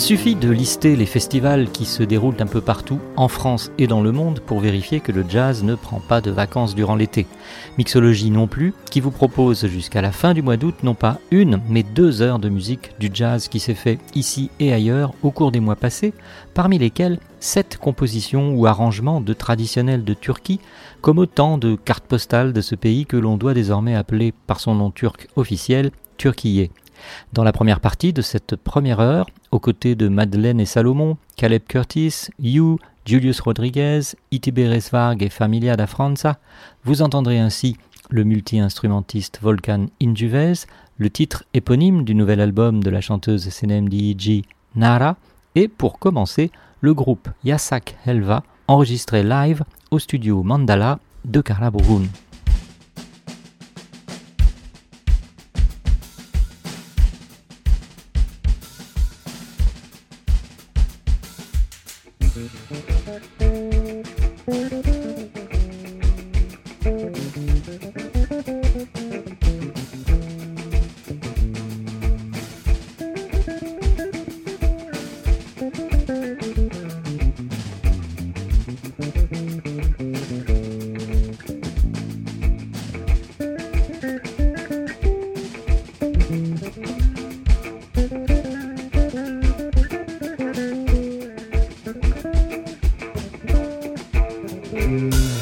Il suffit de lister les festivals qui se déroulent un peu partout, en France et dans le monde, pour vérifier que le jazz ne prend pas de vacances durant l'été. Mixologie non plus, qui vous propose jusqu'à la fin du mois d'août non pas une, mais deux heures de musique du jazz qui s'est fait ici et ailleurs au cours des mois passés, parmi lesquels sept compositions ou arrangements de traditionnels de Turquie, comme autant de cartes postales de ce pays que l'on doit désormais appeler par son nom turc officiel Turquie. Dans la première partie de cette première heure, aux côtés de Madeleine et Salomon, Caleb Curtis, You, Julius Rodriguez, Itiberes Varg et Familia da Franza, vous entendrez ainsi le multi-instrumentiste Volkan Injuvez, le titre éponyme du nouvel album de la chanteuse CNMDG Nara, et pour commencer, le groupe Yasak Helva, enregistré live au studio Mandala de Carla. Bye.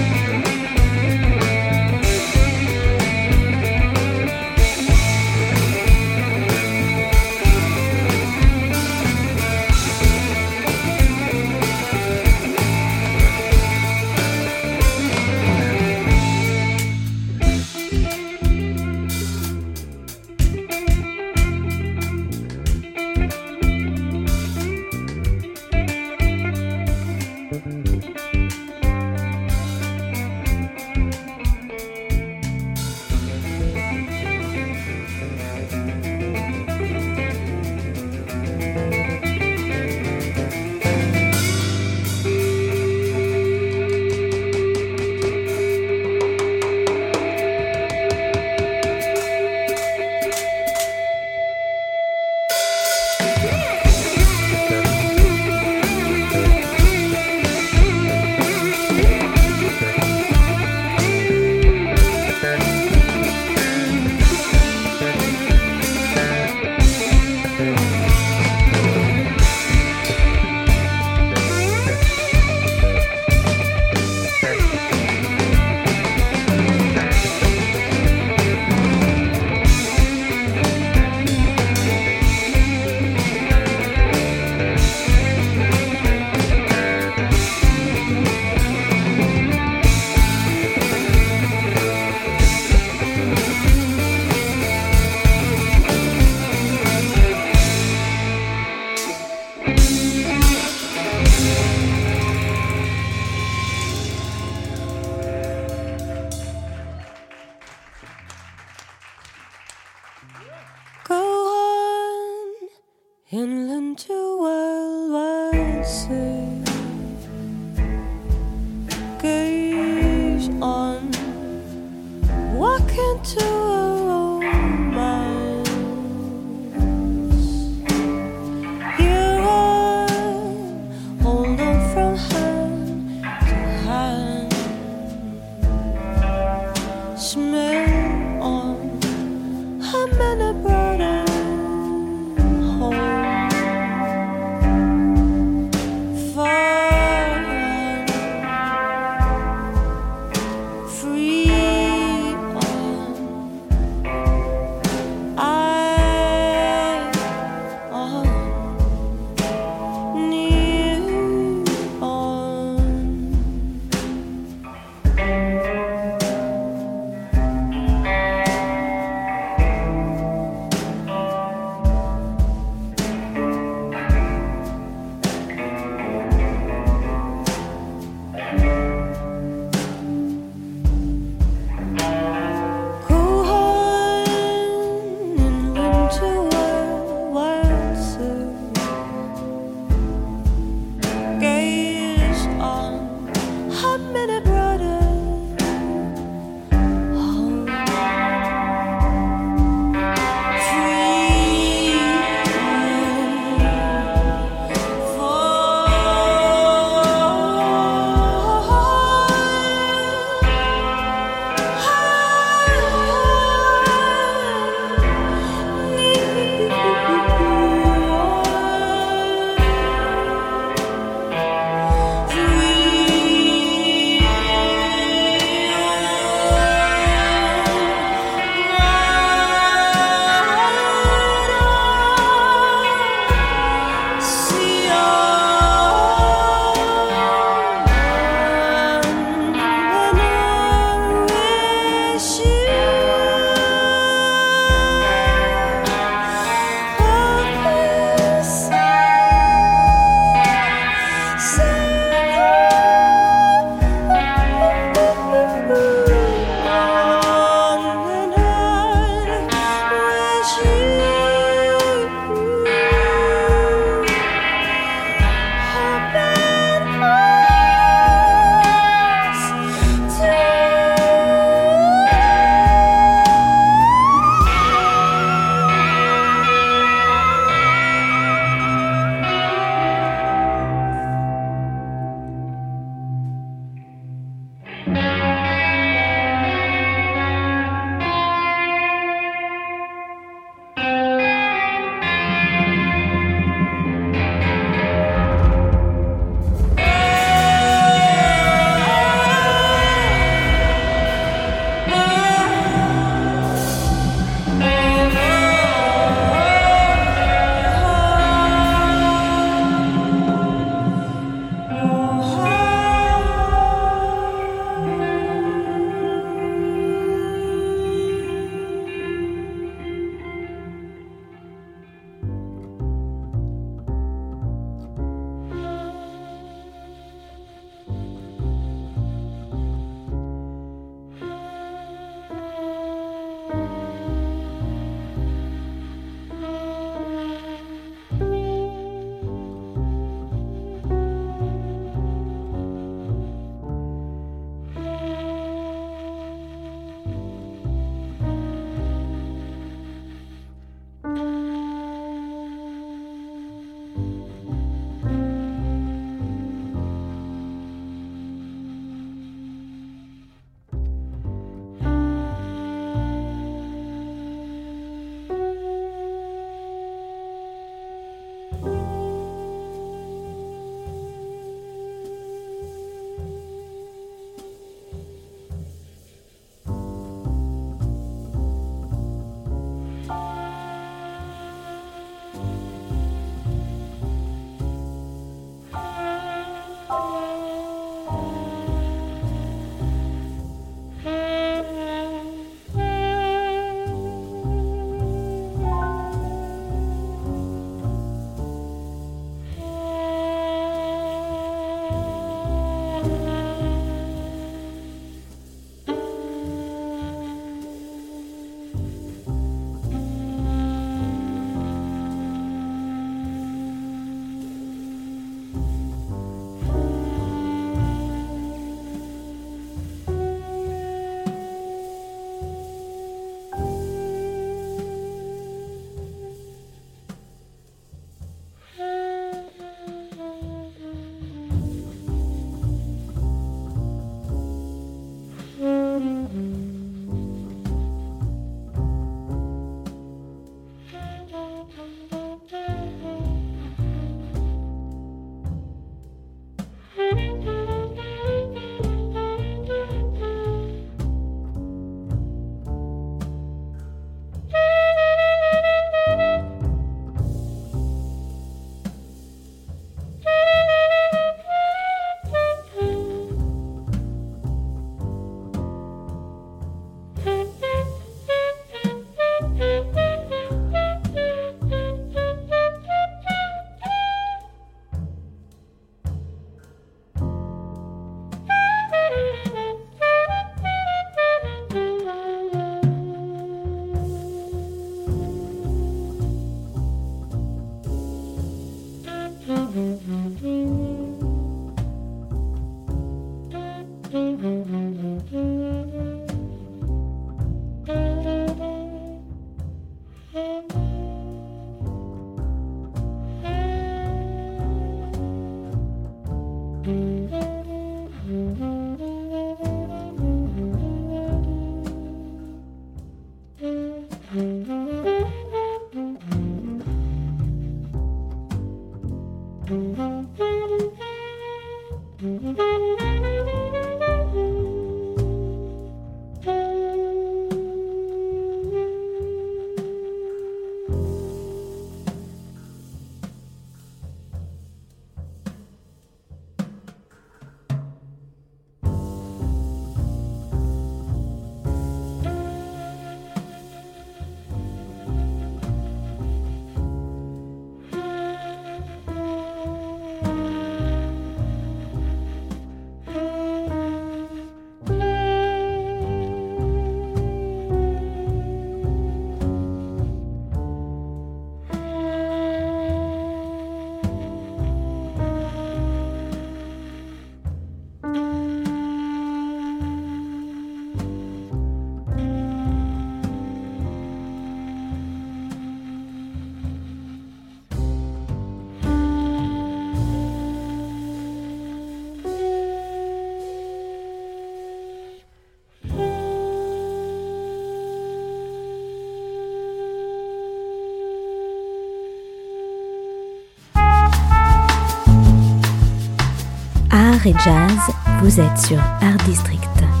Soirée jazz, vous êtes sur Art District.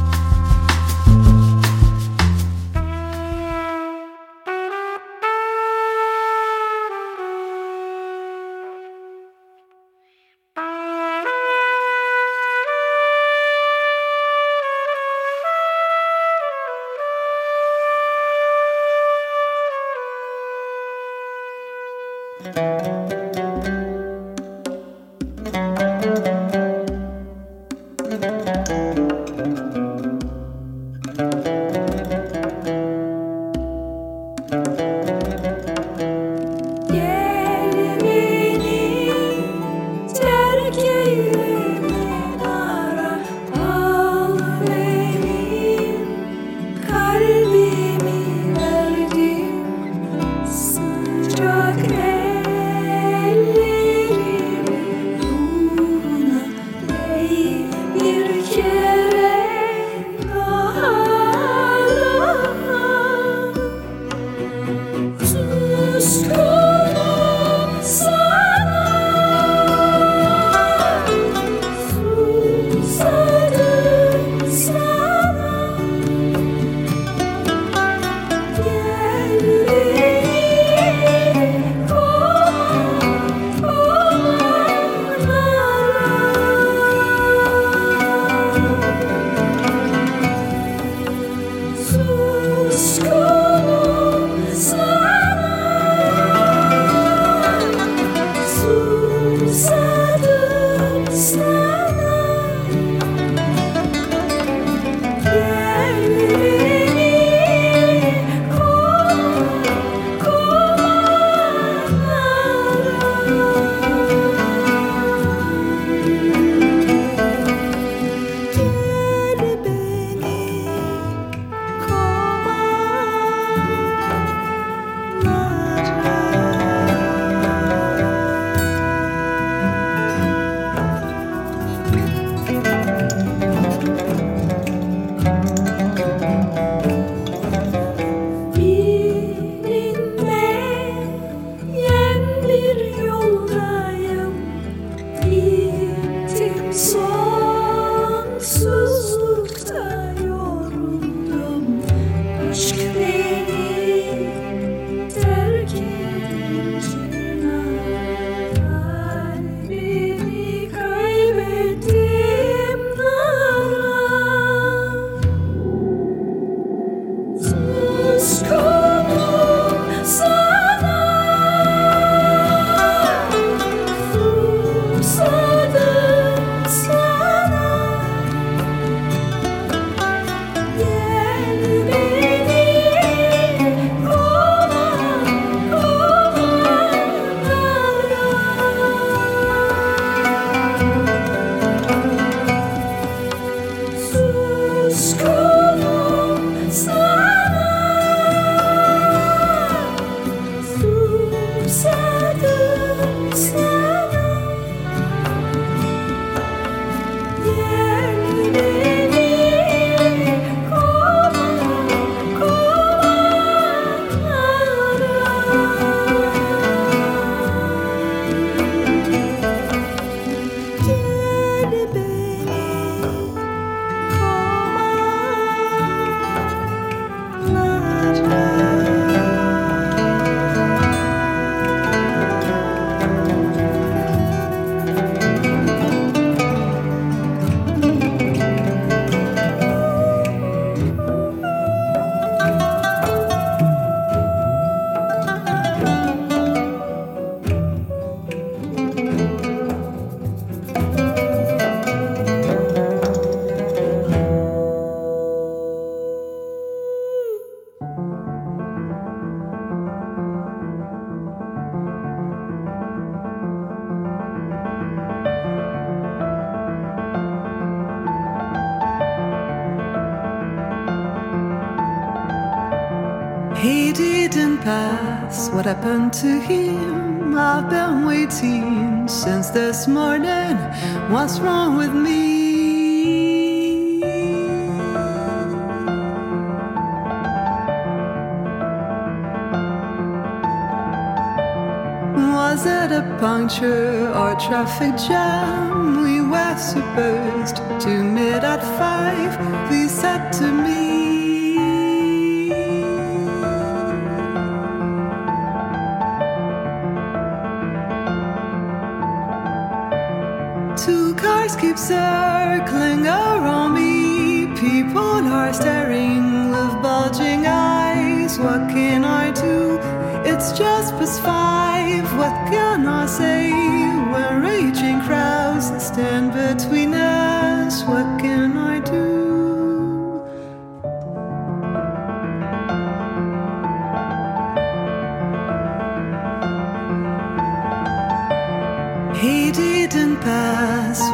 To him? I've been waiting since this morning. What's wrong with me? Was it a puncture or traffic jam? We were supposed to meet at five. He said to me. Keep circling around me. People are staring with bulging eyes. What can I do? It's just past five. What can I say? When raging crowds that stand between us,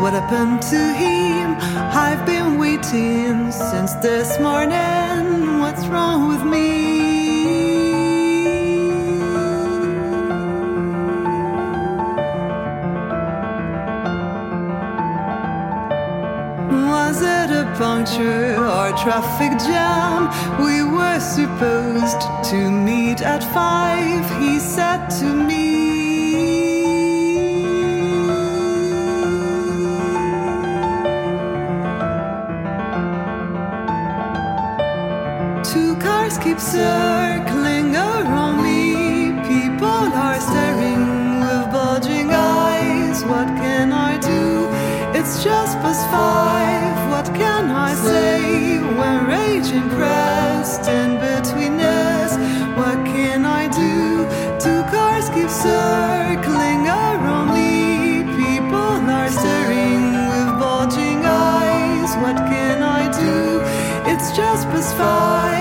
What happened to him? I've been waiting since this morning. What's wrong with me? Was it a puncture or traffic jam? We were supposed to meet at five. He said to me. Circling around me. People are staring with bulging eyes. What can I do? It's just past five. What can I say when raging crowds stand between us? What can I do? Two cars keep circling around me. People are staring with bulging eyes. What can I do? It's just past five.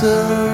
So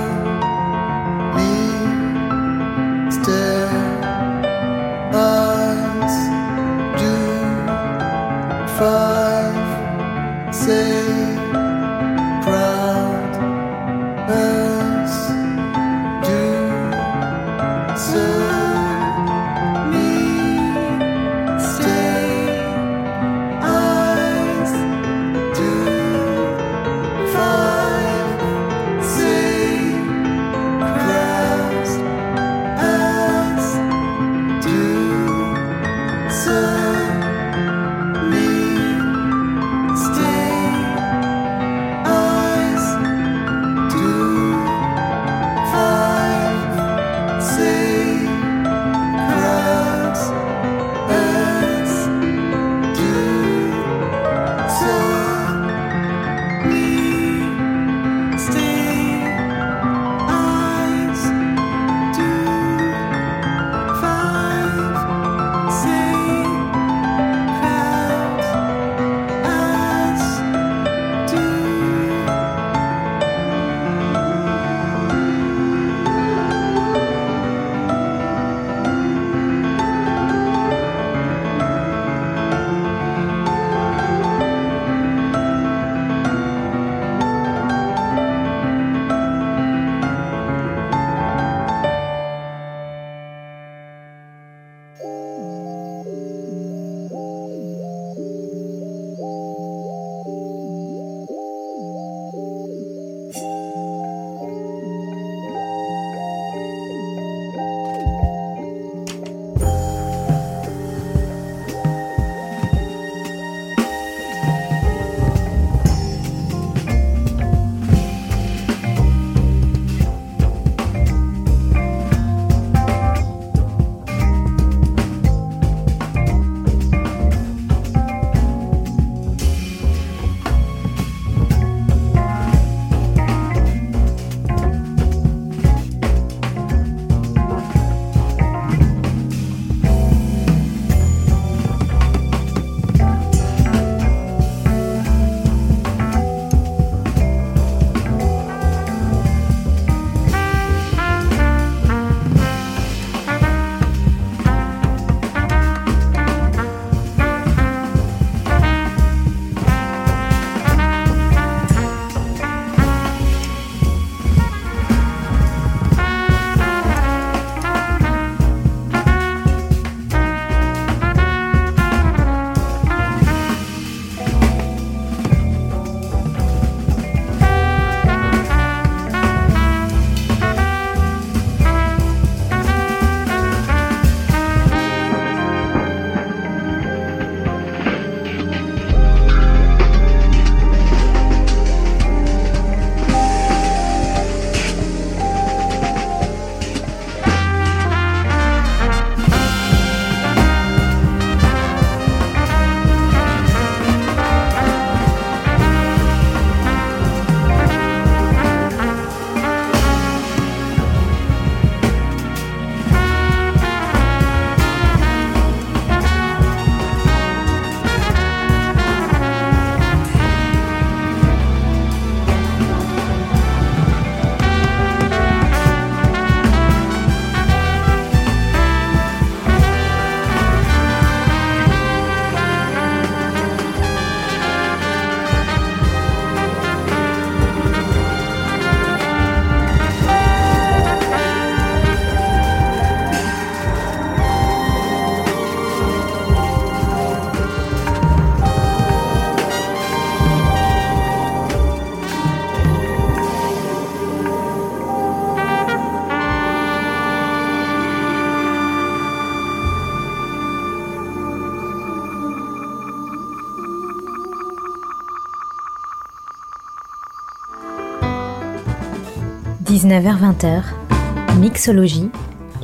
19h-20h, Mixologie,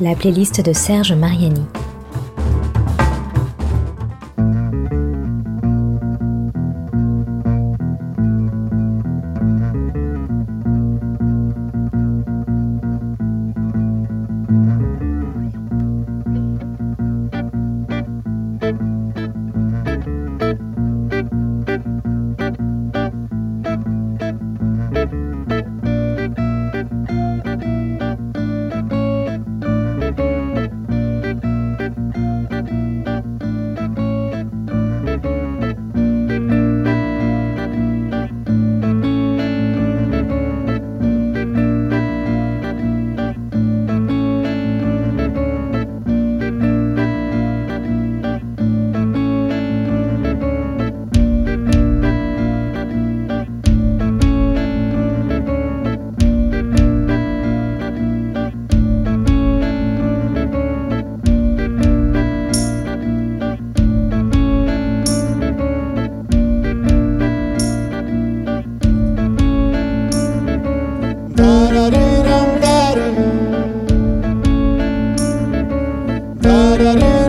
la playlist de Serge Mariani. da da da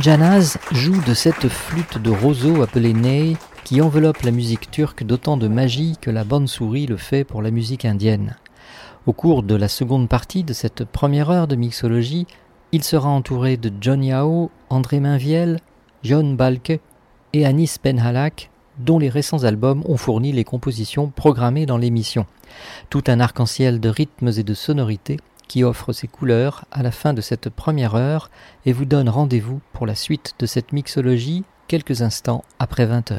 Janaz joue de cette flûte de roseau appelée ney qui enveloppe la musique turque d'autant de magie que la bande souris le fait pour la musique indienne. Au cours de la seconde partie de cette première heure de mixologie, il sera entouré de John Yao, André Mainviel, John Balke et Anis Penhalak, dont les récents albums ont fourni les compositions programmées dans l'émission. Tout un arc-en-ciel de rythmes et de sonorités qui offre ses couleurs à la fin de cette première heure et vous donne rendez-vous pour la suite de cette mixologie quelques instants après 20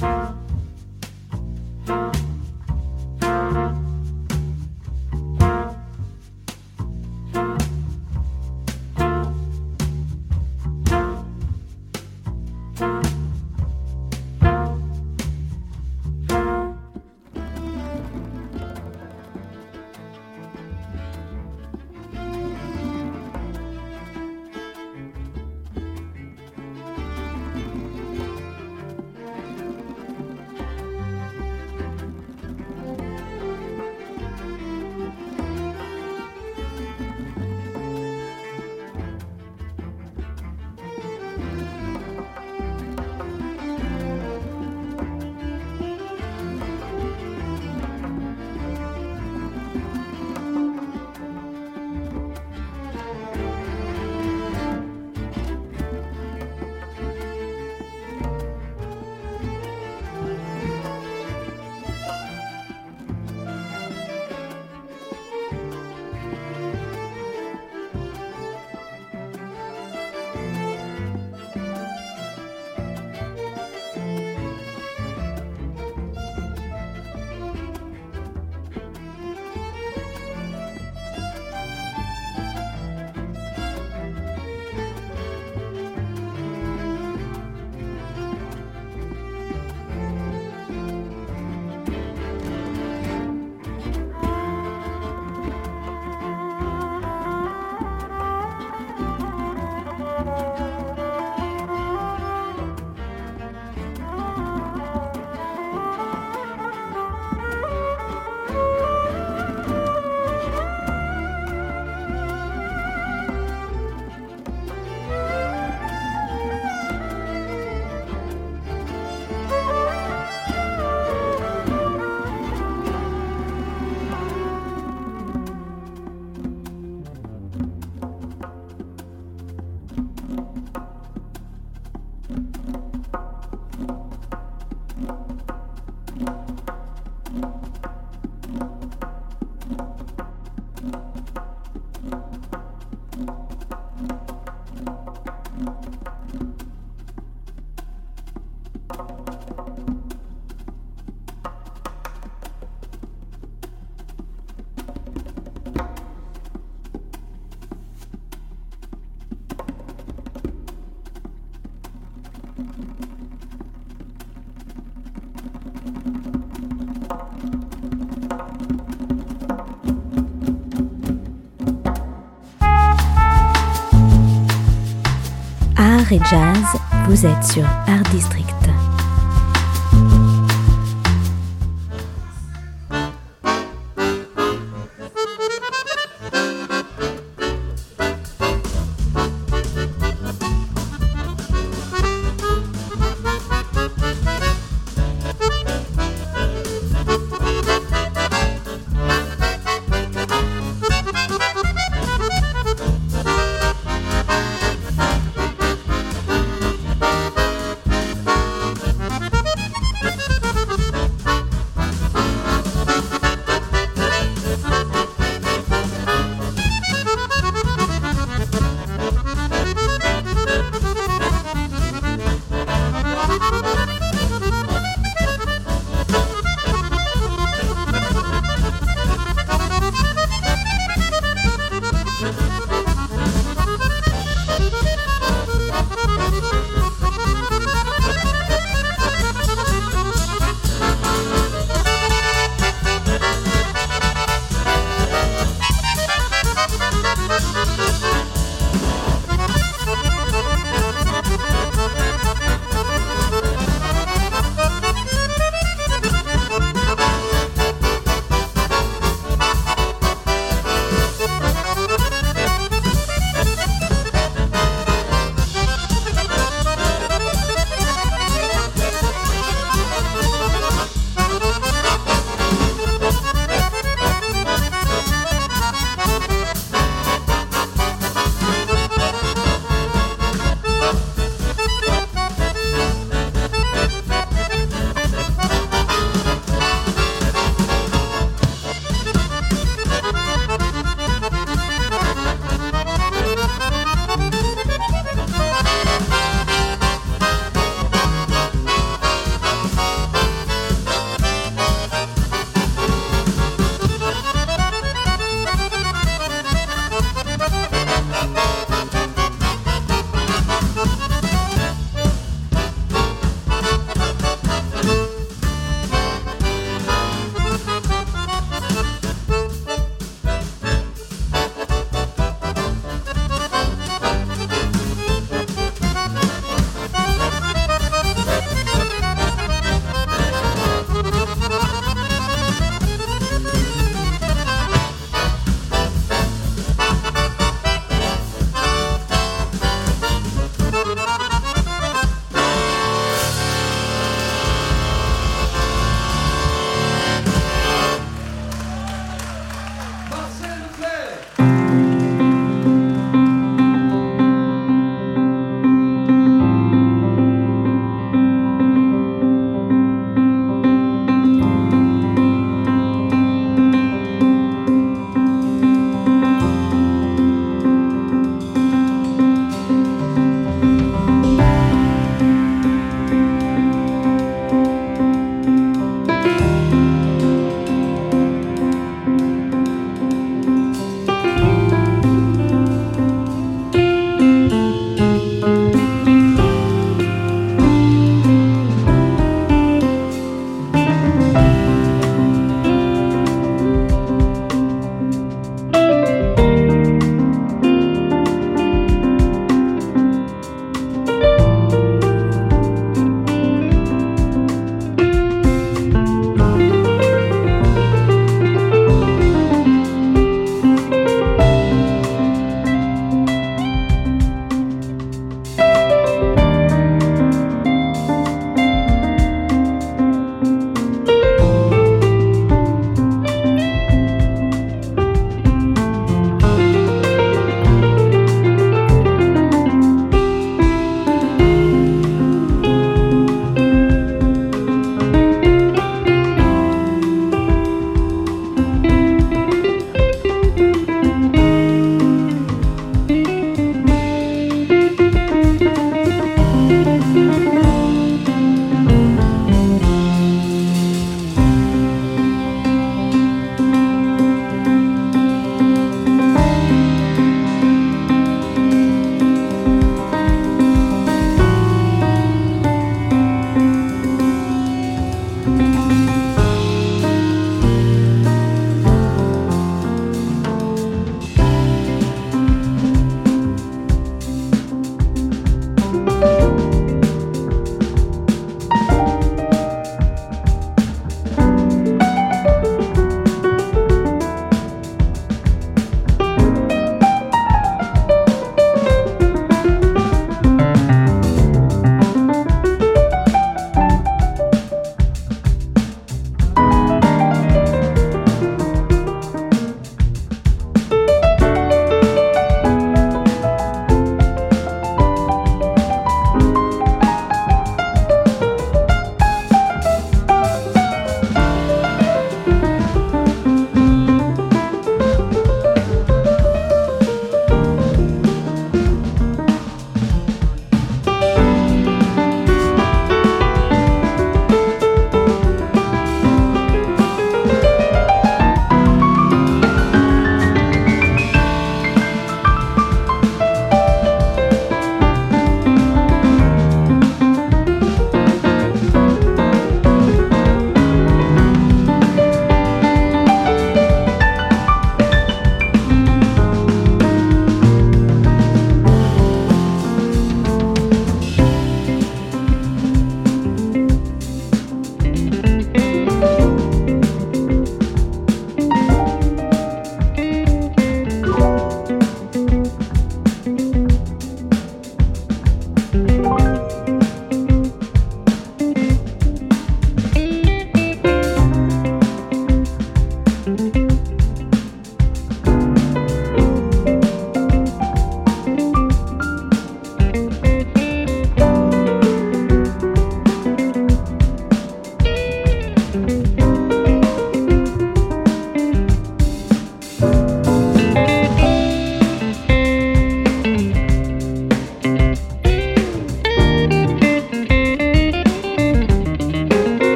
Música jazz, vous êtes sur Art District.